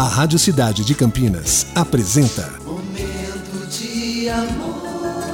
A Rádio Cidade de Campinas apresenta Momento de amor.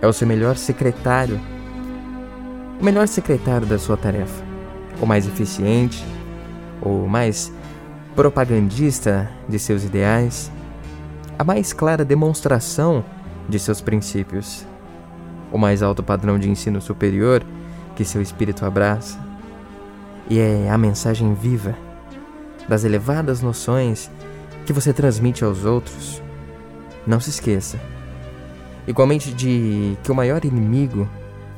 é o seu melhor secretário, o melhor secretário da sua tarefa, o mais eficiente, o mais propagandista de seus ideais, a mais clara demonstração de seus princípios, o mais alto padrão de ensino superior que seu espírito abraça, e é a mensagem viva das elevadas noções que você transmite aos outros. Não se esqueça, igualmente de que o maior inimigo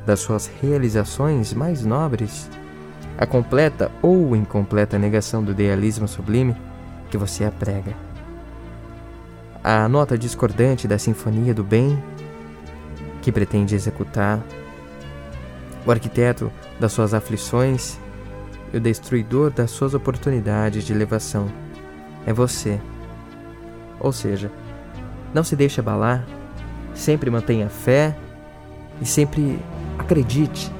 das suas realizações mais nobres, a completa ou incompleta negação do idealismo sublime que você aprega. A nota discordante da sinfonia do bem que pretende executar, o arquiteto das suas aflições e o destruidor das suas oportunidades de elevação é você. Ou seja, não se deixe abalar, sempre mantenha fé e sempre acredite,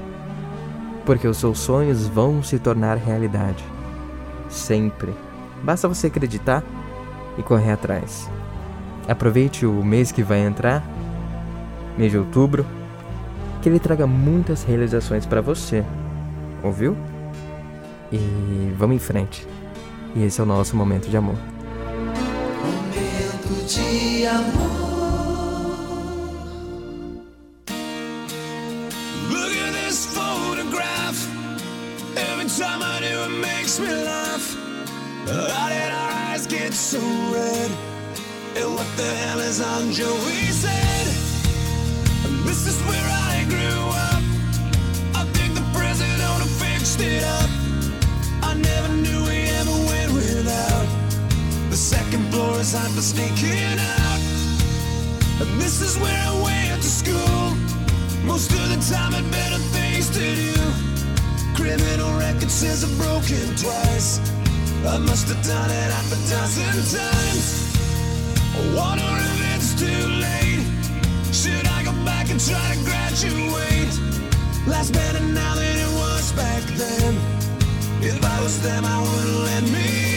porque os seus sonhos vão se tornar realidade. Sempre. Basta você acreditar e correr atrás. Aproveite o mês que vai entrar, mês de outubro, que ele traga muitas realizações para você. Ouviu? E vamos em frente. E esse é o nosso momento de amor. Momento de amor. This photograph. Every time I do, it makes me laugh. How did our eyes get so red? And what the hell is on Joey's head? This is where I grew up. I think the president fixed it up. I never knew we ever went without. The second floor is hot for sneaking out. And this is where Most of the time had better things to do. Criminal record says I've broken twice. I must have done it half a dozen times. I wonder if it's too late. Should I go back and try to graduate? Life's better now than it was back then. If I was them, I wouldn't let me